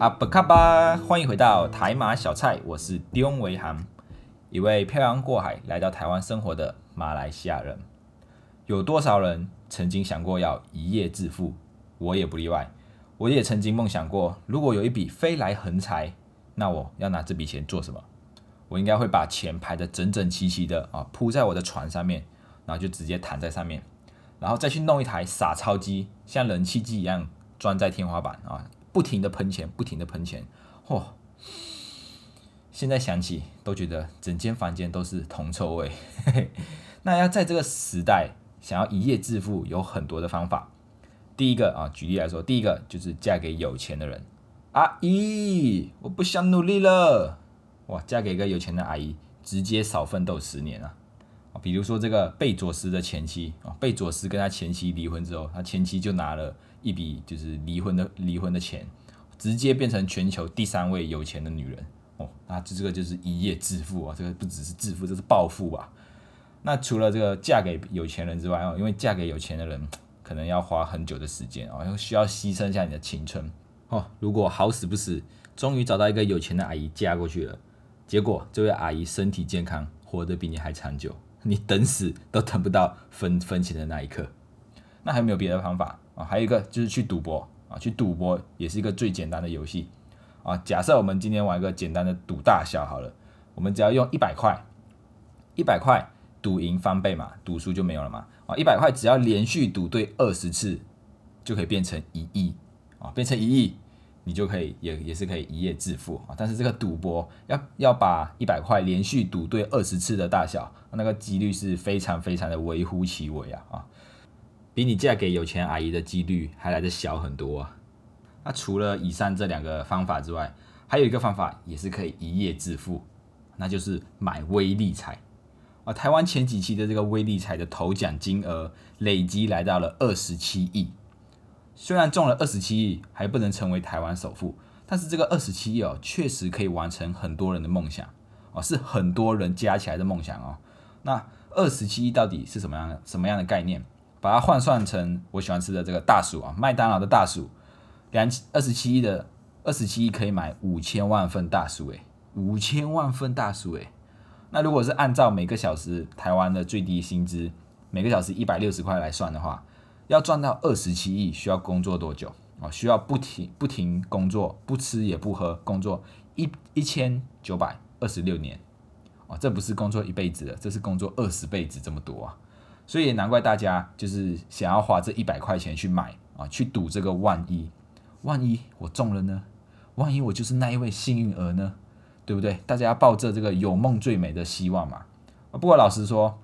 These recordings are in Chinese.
阿不卡巴，欢迎回到台马小菜，我是丁维涵，一位漂洋过海来到台湾生活的马来西亚人。有多少人曾经想过要一夜致富？我也不例外。我也曾经梦想过，如果有一笔飞来横财，那我要拿这笔钱做什么？我应该会把钱排得整整齐齐的啊，铺在我的床上面，然后就直接躺在上面，然后再去弄一台撒钞机，像冷气机一样装在天花板啊。不停的喷钱，不停的喷钱，嚯！现在想起都觉得整间房间都是铜臭味。那要在这个时代想要一夜致富，有很多的方法。第一个啊，举例来说，第一个就是嫁给有钱的人。阿姨，我不想努力了。哇，嫁给一个有钱的阿姨，直接少奋斗十年啊！比如说这个贝佐斯的前妻啊，贝佐斯跟他前妻离婚之后，他前妻就拿了。一笔就是离婚的离婚的钱，直接变成全球第三位有钱的女人哦，那这这个就是一夜致富啊，这个不只是致富，这是暴富吧？那除了这个嫁给有钱人之外哦，因为嫁给有钱的人可能要花很久的时间哦，需要牺牲一下你的青春哦。如果好死不死，终于找到一个有钱的阿姨嫁过去了，结果这位阿姨身体健康，活得比你还长久，你等死都等不到分分钱的那一刻，那还有没有别的方法？啊，还有一个就是去赌博啊，去赌博也是一个最简单的游戏啊。假设我们今天玩一个简单的赌大小好了，我们只要用一百块，一百块赌赢翻倍嘛，赌输就没有了嘛。啊，一百块只要连续赌对二十次，就可以变成一亿啊，变成一亿，你就可以也也是可以一夜致富啊。但是这个赌博要要把一百块连续赌对二十次的大小，那个几率是非常非常的微乎其微啊啊。比你嫁给有钱阿姨的几率还来得小很多啊！那除了以上这两个方法之外，还有一个方法也是可以一夜致富，那就是买微利彩啊！台湾前几期的这个微利彩的头奖金额累积来到了二十七亿，虽然中了二十七亿还不能成为台湾首富，但是这个二十七亿哦，确实可以完成很多人的梦想哦，是很多人加起来的梦想哦。那二十七亿到底是什么样的什么样的概念？把它换算成我喜欢吃的这个大薯啊，麦当劳的大薯，两二十七亿的二十七亿可以买五千万份大薯诶，五千万份大薯诶。那如果是按照每个小时台湾的最低薪资每个小时一百六十块来算的话，要赚到二十七亿需要工作多久啊？需要不停不停工作，不吃也不喝，工作一一千九百二十六年啊，这不是工作一辈子的，这是工作二十辈子这么多啊！所以难怪大家就是想要花这一百块钱去买啊，去赌这个万一，万一我中了呢？万一我就是那一位幸运儿呢？对不对？大家要抱着这个有梦最美的希望嘛。不过老实说，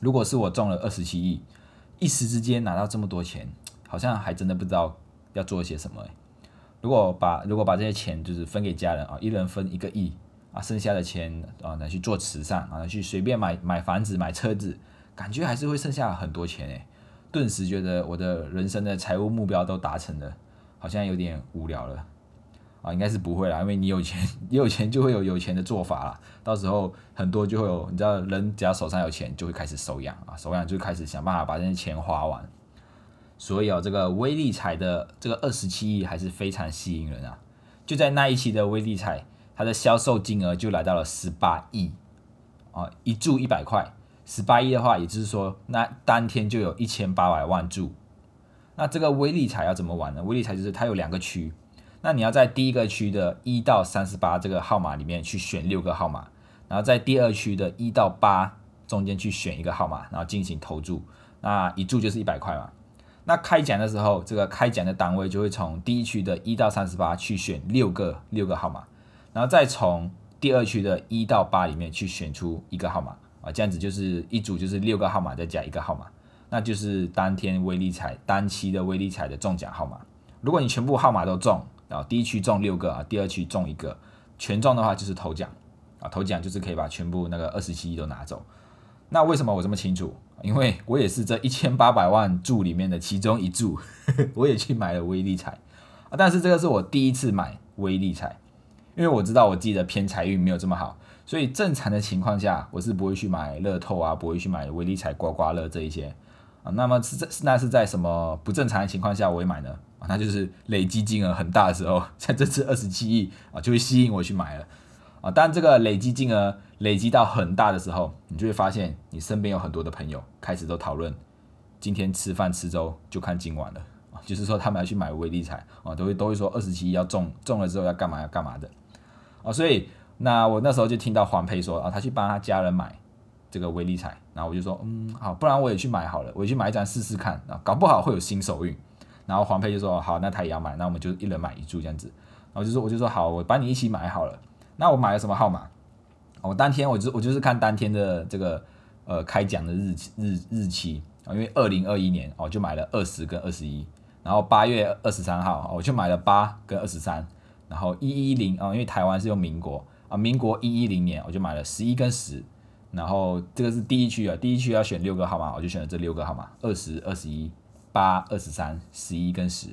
如果是我中了二十七亿，一时之间拿到这么多钱，好像还真的不知道要做些什么。如果把如果把这些钱就是分给家人啊，一人分一个亿啊，剩下的钱啊拿去做慈善啊，去随便买买房子买车子。感觉还是会剩下很多钱诶，顿时觉得我的人生的财务目标都达成了，好像有点无聊了。啊，应该是不会啦，因为你有钱，你有钱就会有有钱的做法啦，到时候很多就会有，你知道，人只要手上有钱，就会开始手痒啊，手痒就开始想办法把这些钱花完，所以哦，这个微利彩的这个二十七亿还是非常吸引人啊，就在那一期的微利彩，它的销售金额就来到了十八亿啊，一注一百块。十八亿的话，也就是说，那当天就有一千八百万注。那这个微利彩要怎么玩呢？微利彩就是它有两个区，那你要在第一个区的一到三十八这个号码里面去选六个号码，然后在第二区的一到八中间去选一个号码，然后进行投注。那一注就是一百块嘛。那开奖的时候，这个开奖的单位就会从第一区的一到三十八去选六个六个号码，然后再从第二区的一到八里面去选出一个号码。啊，这样子就是一组就是六个号码再加一个号码，那就是当天微利彩单期的微利彩的中奖号码。如果你全部号码都中，然后第一区中六个啊，第二区中一个，全中的话就是头奖啊，头奖就是可以把全部那个二十七亿都拿走。那为什么我这么清楚？因为我也是这一千八百万注里面的其中一注，我也去买了微利彩啊，但是这个是我第一次买微利彩，因为我知道我自己的偏财运没有这么好。所以正常的情况下，我是不会去买乐透啊，不会去买微利彩、刮刮乐这一些啊。那么是在那是在什么不正常的情况下我会买呢？啊，那就是累积金额很大的时候，像这次二十七亿啊，就会吸引我去买了啊。但这个累积金额累积到很大的时候，你就会发现你身边有很多的朋友开始都讨论，今天吃饭吃粥就看今晚了啊，就是说他们要去买微利彩啊，都会都会说二十七亿要中中了之后要干嘛要干嘛的啊。所以那我那时候就听到黄佩说啊，他去帮他家人买这个微利彩，然后我就说嗯好，不然我也去买好了，我也去买一张试试看啊，搞不好会有新手运。然后黄佩就说好，那他也要买，那我们就一人买一注这样子。然后就说我就说好，我帮你一起买好了。那我买了什么号码？我当天我就我就是看当天的这个呃开奖的日日日期啊，因为二零二一年我就买了二十跟二十一。然后八月二十三号我就买了八跟二十三。然后一一零啊，因为台湾是用民国啊，民国一一零年我就买了十一跟十。然后这个是第一区啊，第一区要选六个号码，我就选了这六个号码，二十二十一。八、二十三、十一跟十，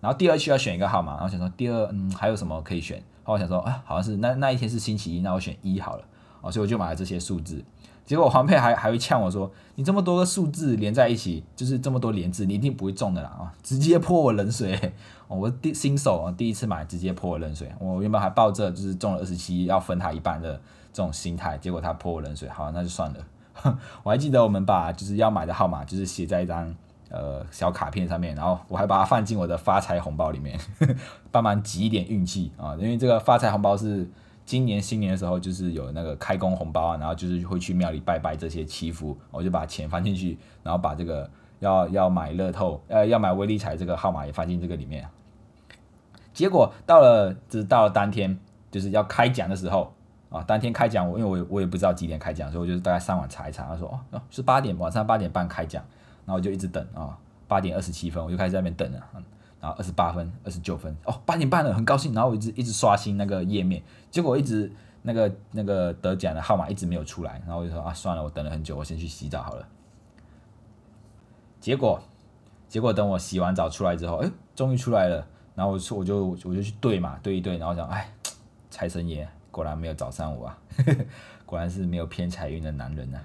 然后第二区要选一个号码，然后想说第二嗯还有什么可以选？后我想说啊，好像是那那一天是星期一，那我选一好了，哦，所以我就买了这些数字。结果黄佩还还会呛我说，你这么多个数字连在一起，就是这么多连字，你一定不会中的啦啊！直接泼我冷水，哦，我第新手啊，第一次买直接泼我冷水。我原本还抱着就是中了二十七要分他一半的这种心态，结果他泼我冷水，好，那就算了。我还记得我们把就是要买的号码就是写在一张。呃，小卡片上面，然后我还把它放进我的发财红包里面，帮忙集一点运气啊！因为这个发财红包是今年新年的时候，就是有那个开工红包啊，然后就是会去庙里拜拜这些祈福，我就把钱放进去，然后把这个要要买乐透，呃，要买威力彩这个号码也放进这个里面。结果到了，就是到了当天就是要开奖的时候啊，当天开奖，我因为我我也不知道几点开奖，所以我就大概上网查一查，他说哦，是八点，晚上八点半开奖。然后我就一直等啊，八点二十七分我就开始在那边等了，然后二十八分、二十九分，哦，八点半了，很高兴。然后我一直一直刷新那个页面，结果一直那个那个得奖的号码一直没有出来。然后我就说啊，算了，我等了很久，我先去洗澡好了。结果结果等我洗完澡出来之后，哎，终于出来了。然后我我就我就去对嘛，对一对，然后讲，哎，财神爷果然没有找上我啊，果然是没有偏财运的男人呐。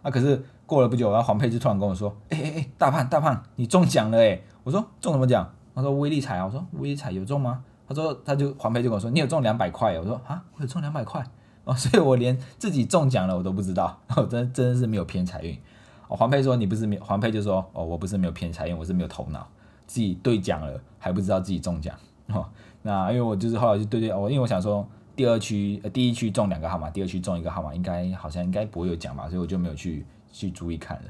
啊，可是过了不久，然后黄佩就突然跟我说：“哎哎哎，大胖大胖，你中奖了哎！”我说：“中什么奖？”他说：“威力彩啊！”我说：“威力彩有中吗？”他说：“他就黄佩就跟我说，你有中两百块。”我说：“啊，我有中两百块哦，所以我连自己中奖了我都不知道，我真真的是没有偏财运。”哦，黄佩说：“你不是没黄佩就说哦，我不是没有偏财运，我是没有头脑，自己兑奖了还不知道自己中奖。”哦，那因为我就是后来就对对，我因为我想说。第二区呃，第一区中两个号码，第二区中一个号码，应该好像应该不会有奖吧，所以我就没有去去注意看了。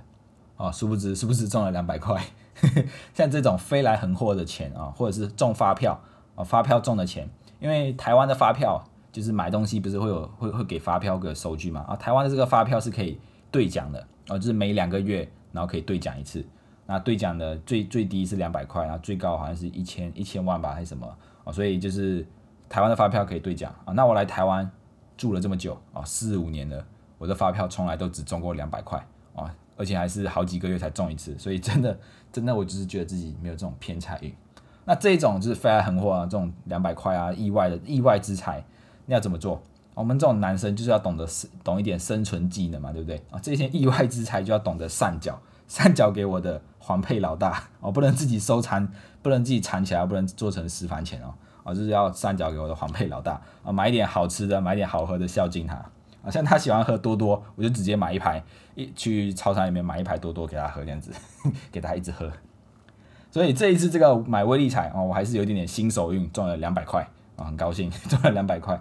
哦，殊不知是不是中了两百块？像这种飞来横祸的钱啊，或者是中发票啊，发票中的钱，因为台湾的发票就是买东西不是会有会会给发票个收据嘛？啊，台湾的这个发票是可以兑奖的，哦，就是每两个月然后可以兑奖一次。那兑奖的最最低是两百块，然后最高好像是一千一千万吧，还是什么？哦，所以就是。台湾的发票可以兑奖啊，那我来台湾住了这么久啊，四五年了，我的发票从来都只中过两百块啊，而且还是好几个月才中一次，所以真的真的我就是觉得自己没有这种偏财运。那这种就是飞来横祸啊，这种两百块啊，意外的意外之财，你要怎么做？我们这种男生就是要懂得懂一点生存技能嘛，对不对啊？这些意外之财就要懂得上缴，上缴给我的黄配老大哦，不能自己收藏，不能自己藏起来，不能做成私房钱哦。啊，就是要上缴给我的黄配老大啊，买一点好吃的，买一点好喝的孝敬他啊。像他喜欢喝多多，我就直接买一排，一去超市里面买一排多多给他喝，这样子 给他一直喝。所以这一次这个买威力彩哦，我还是有一点点新手运，赚了两百块啊，很高兴 赚了两百块。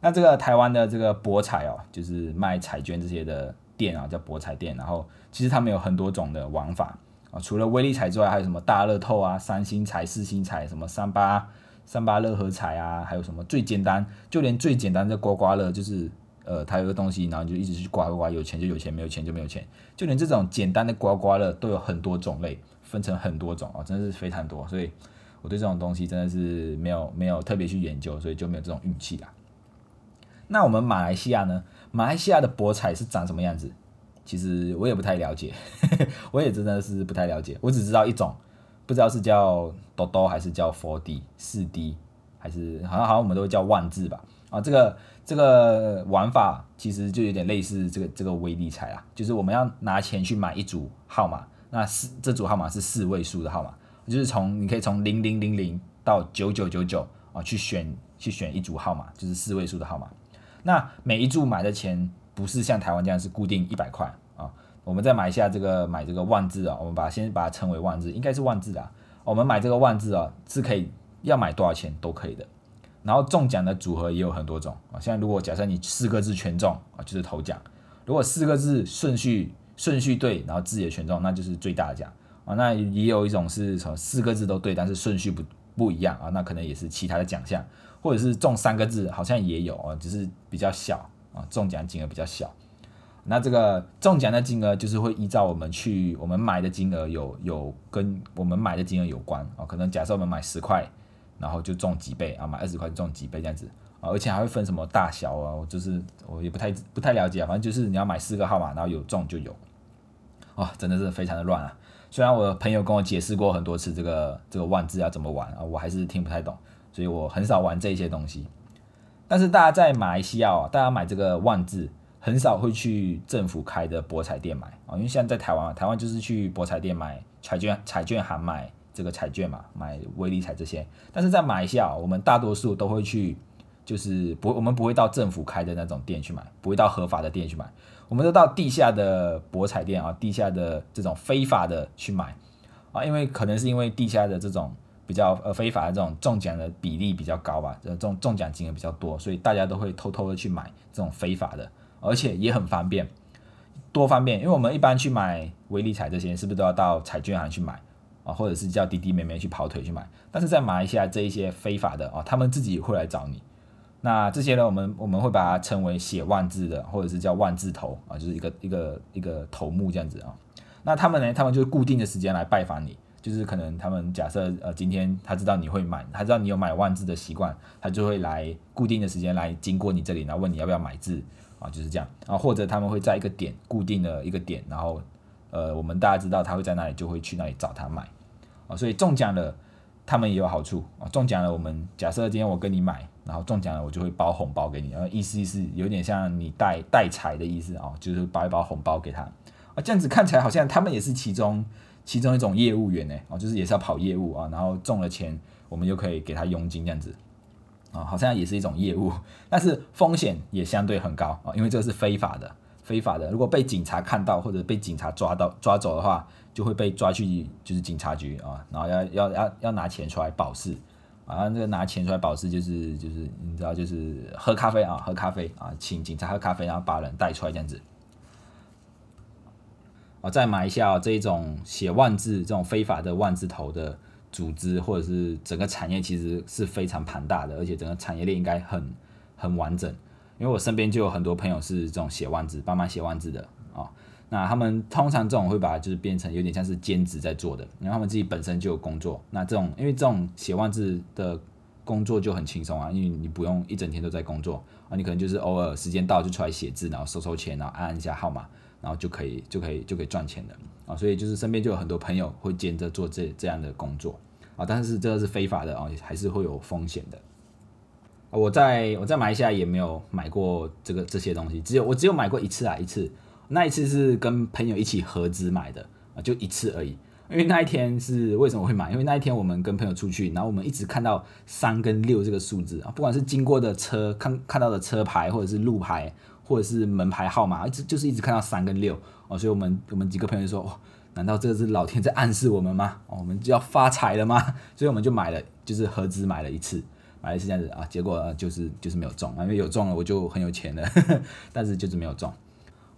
那这个台湾的这个博彩哦，就是卖彩券这些的店啊，叫博彩店。然后其实他们有很多种的玩法啊，除了威力彩之外，还有什么大乐透啊、三星彩、四星彩、什么三八。三八乐和彩啊，还有什么最简单，就连最简单的刮刮乐，就是呃，它有个东西，然后你就一直去刮刮刮，有钱就有钱，没有钱就没有钱。就连这种简单的刮刮乐都有很多种类，分成很多种啊，真的是非常多。所以我对这种东西真的是没有没有特别去研究，所以就没有这种运气啦。那我们马来西亚呢？马来西亚的博彩是长什么样子？其实我也不太了解，我也真的是不太了解，我只知道一种。不知道是叫多多还是叫 Four D 四 D，还是好像好像我们都会叫万字吧？啊，这个这个玩法其实就有点类似这个这个威力彩啊，就是我们要拿钱去买一组号码，那四这组号码是四位数的号码，就是从你可以从零零零零到九九九九啊去选去选一组号码，就是四位数的号码。那每一注买的钱不是像台湾这样是固定一百块啊，我们再买一下这个买这个万字啊，我们把先把它称为万字，应该是万字啊。我们买这个万字啊是可以要买多少钱都可以的。然后中奖的组合也有很多种啊，现在如果假设你四个字全中啊，就是头奖；如果四个字顺序顺序对，然后字也全中，那就是最大的奖啊。那也有一种是从四个字都对，但是顺序不不一样啊，那可能也是其他的奖项，或者是中三个字好像也有啊，只是比较小啊，中奖金额比较小。那这个中奖的金额就是会依照我们去我们买的金额有有跟我们买的金额有关啊，可能假设我们买十块。然后就中几倍啊，买二十块中几倍这样子啊，而且还会分什么大小啊，我就是我也不太不太了解啊，反正就是你要买四个号码，然后有中就有，哇，真的是非常的乱啊。虽然我的朋友跟我解释过很多次这个这个万字要怎么玩啊，我还是听不太懂，所以我很少玩这些东西。但是大家在马来西亚啊，大家买这个万字很少会去政府开的博彩店买啊，因为现在在台湾，台湾就是去博彩店买彩券，彩券行买。这个彩券嘛，买威力彩这些，但是在马来西亚，我们大多数都会去，就是不，我们不会到政府开的那种店去买，不会到合法的店去买，我们都到地下的博彩店啊，地下的这种非法的去买。啊，因为可能是因为地下的这种比较呃非法的这种中奖的比例比较高吧，这种中奖金额比较多，所以大家都会偷偷的去买这种非法的，而且也很方便，多方便，因为我们一般去买威力彩这些，是不是都要到彩券行去买？啊，或者是叫弟弟妹妹去跑腿去买，但是在马来西亚这一些非法的啊，他们自己会来找你。那这些呢，我们我们会把它称为写万字的，或者是叫万字头啊，就是一个一个一个头目这样子啊。那他们呢，他们就固定的时间来拜访你，就是可能他们假设呃今天他知道你会买，他知道你有买万字的习惯，他就会来固定的时间来经过你这里，然后问你要不要买字啊，就是这样啊。或者他们会在一个点固定的一个点，然后。呃，我们大家知道他会在那里，就会去那里找他买啊，所以中奖了，他们也有好处啊。中奖了，我们假设今天我跟你买，然后中奖了，我就会包红包给你，然后意思意思有点像你带带财的意思啊，就是包一包红包给他啊。这样子看起来好像他们也是其中其中一种业务员呢，哦，就是也是要跑业务啊，然后中了钱，我们就可以给他佣金这样子啊，好像也是一种业务，但是风险也相对很高啊，因为这个是非法的。非法的，如果被警察看到或者被警察抓到抓走的话，就会被抓去就是警察局啊，然后要要要要拿钱出来保释啊，那个拿钱出来保释就是就是你知道就是喝咖啡啊，喝咖啡啊，请警察喝咖啡，然后把人带出来这样子。啊，再买一下这一种写万字这种非法的万字头的组织或者是整个产业其实是非常庞大的，而且整个产业链应该很很完整。因为我身边就有很多朋友是这种写万字、帮忙写万字的啊，那他们通常这种会把就是变成有点像是兼职在做的，因为他们自己本身就有工作。那这种因为这种写万字的工作就很轻松啊，因为你不用一整天都在工作啊，你可能就是偶尔时间到就出来写字，然后收收钱，然后按按一下号码，然后就可以就可以就可以赚钱的啊。所以就是身边就有很多朋友会兼着做这这样的工作啊，但是这个是非法的啊，还是会有风险的。我在我在马来西亚也没有买过这个这些东西，只有我只有买过一次啊，一次，那一次是跟朋友一起合资买的啊，就一次而已。因为那一天是为什么会买？因为那一天我们跟朋友出去，然后我们一直看到三跟六这个数字啊，不管是经过的车看看到的车牌，或者是路牌，或者是门牌号码，一直就是一直看到三跟六哦，所以我们我们几个朋友说，哦难道这是老天在暗示我们吗？哦，我们就要发财了吗？所以我们就买了，就是合资买了一次。买的是这样子啊，结果就是就是没有中啊，因为有中了我就很有钱了，但是就是没有中。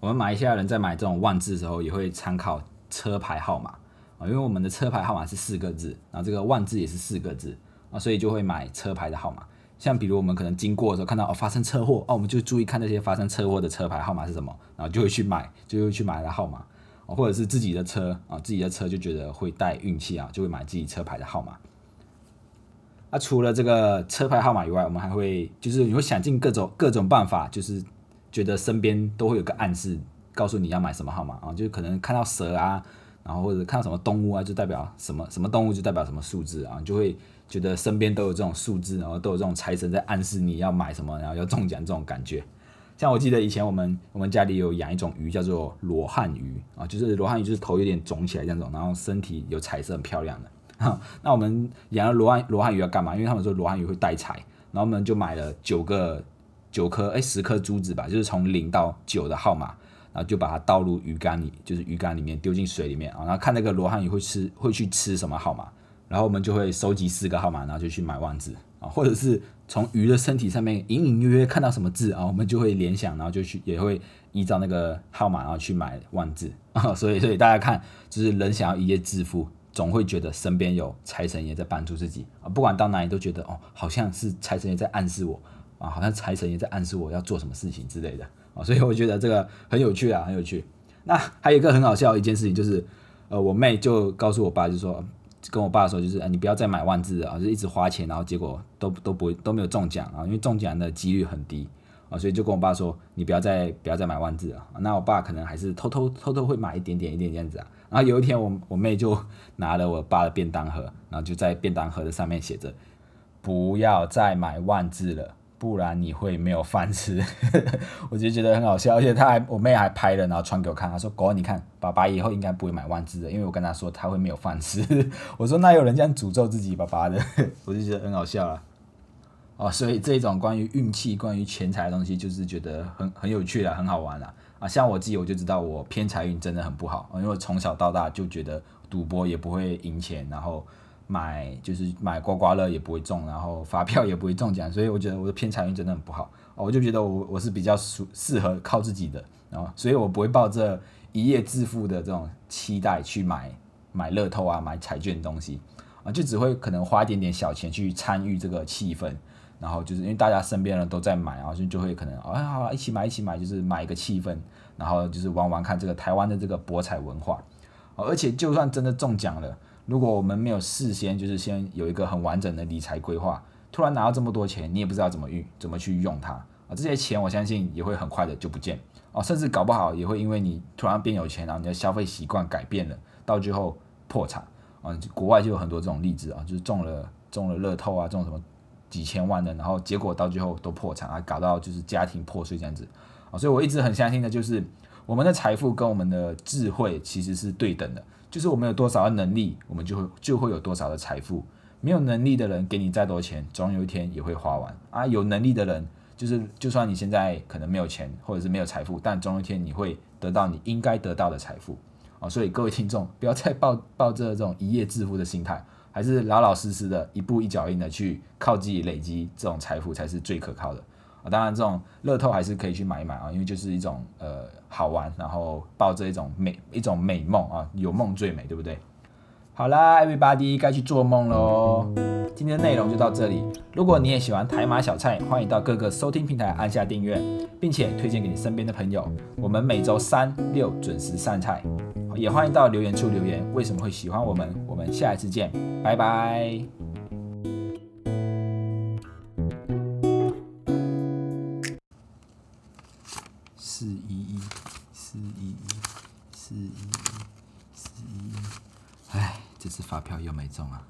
我们马来西亚人在买这种万字的时候，也会参考车牌号码啊，因为我们的车牌号码是四个字，然后这个万字也是四个字啊，所以就会买车牌的号码。像比如我们可能经过的时候看到哦发生车祸哦，我们就注意看那些发生车祸的车牌号码是什么，然后就会去买，就会去买它号码或者是自己的车啊，自己的车就觉得会带运气啊，就会买自己车牌的号码。那除了这个车牌号码以外，我们还会就是你会想尽各种各种办法，就是觉得身边都会有个暗示，告诉你要买什么号码啊，就是可能看到蛇啊，然后或者看到什么动物啊，就代表什么什么动物就代表什么数字啊，就会觉得身边都有这种数字，然后都有这种财神在暗示你要买什么，然后要中奖这种感觉。像我记得以前我们我们家里有养一种鱼叫做罗汉鱼啊，就是罗汉鱼就是头有点肿起来这种，然后身体有彩色很漂亮的。那我们养了罗汉罗汉鱼要干嘛？因为他们说罗汉鱼会带财，然后我们就买了九个九颗哎十颗珠子吧，就是从零到九的号码，然后就把它倒入鱼缸里，就是鱼缸里面丢进水里面啊，然后看那个罗汉鱼会吃会去吃什么号码，然后我们就会收集四个号码，然后就去买万字啊，或者是从鱼的身体上面隐隐约约看到什么字啊，我们就会联想，然后就去也会依照那个号码然后去买万字啊，所以所以大家看，就是人想要一夜致富。总会觉得身边有财神爷在帮助自己啊，不管到哪里都觉得哦，好像是财神爷在暗示我啊，好像财神爷在暗示我要做什么事情之类的啊，所以我觉得这个很有趣啊，很有趣。那还有一个很好笑的一件事情就是，呃，我妹就告诉我爸，就说跟我爸说，就是你不要再买万字啊，就一直花钱，然后结果都都不会都没有中奖啊，因为中奖的几率很低啊，所以就跟我爸说，你不要再不要再买万字了。那我爸可能还是偷偷偷偷会买一点点一点这样子啊。然后有一天，我我妹就拿了我爸的便当盒，然后就在便当盒的上面写着：“不要再买万字了，不然你会没有饭吃。”我就觉得很好笑，而且他还我妹还拍了，然后传给我看，她说：“狗，你看，爸爸以后应该不会买万字的，因为我跟他说他会没有饭吃。”我说：“那有人这样诅咒自己爸爸的？”我就觉得很好笑了。哦，所以这种关于运气、关于钱财的东西，就是觉得很很有趣的，很好玩了。啊，像我自己，我就知道我偏财运真的很不好，因为从小到大就觉得赌博也不会赢钱，然后买就是买刮刮乐也不会中，然后发票也不会中奖，所以我觉得我的偏财运真的很不好。我就觉得我我是比较适适合靠自己的，然后所以我不会抱着一夜致富的这种期待去买买乐透啊，买彩券东西啊，就只会可能花一点点小钱去参与这个气氛。然后就是因为大家身边人都在买，然后就就会可能啊好一起买一起买，就是买一个气氛，然后就是玩玩看这个台湾的这个博彩文化。而且就算真的中奖了，如果我们没有事先就是先有一个很完整的理财规划，突然拿到这么多钱，你也不知道怎么运怎么去用它啊，这些钱我相信也会很快的就不见哦，甚至搞不好也会因为你突然变有钱，然后你的消费习惯改变了，到最后破产啊。国外就有很多这种例子啊，就是中了中了乐透啊，中什么。几千万的，然后结果到最后都破产啊，搞到就是家庭破碎这样子啊，所以我一直很相信的就是，我们的财富跟我们的智慧其实是对等的，就是我们有多少的能力，我们就会就会有多少的财富。没有能力的人给你再多钱，总有一天也会花完啊。有能力的人，就是就算你现在可能没有钱或者是没有财富，但总有一天你会得到你应该得到的财富啊。所以各位听众，不要再抱抱着这种一夜致富的心态。还是老老实实的，一步一脚印的去靠自己累积这种财富才是最可靠的啊！当然，这种乐透还是可以去买一买啊，因为就是一种呃好玩，然后抱着一种美一种美梦啊，有梦最美，对不对？好啦，everybody 该去做梦喽！今天的内容就到这里。如果你也喜欢台马小菜，欢迎到各个收听平台按下订阅，并且推荐给你身边的朋友。我们每周三六准时上菜。也欢迎到留言处留言，为什么会喜欢我们？我们下一次见，拜拜。四一一，四一一，四一一，四一一，哎，这次发票又没中啊！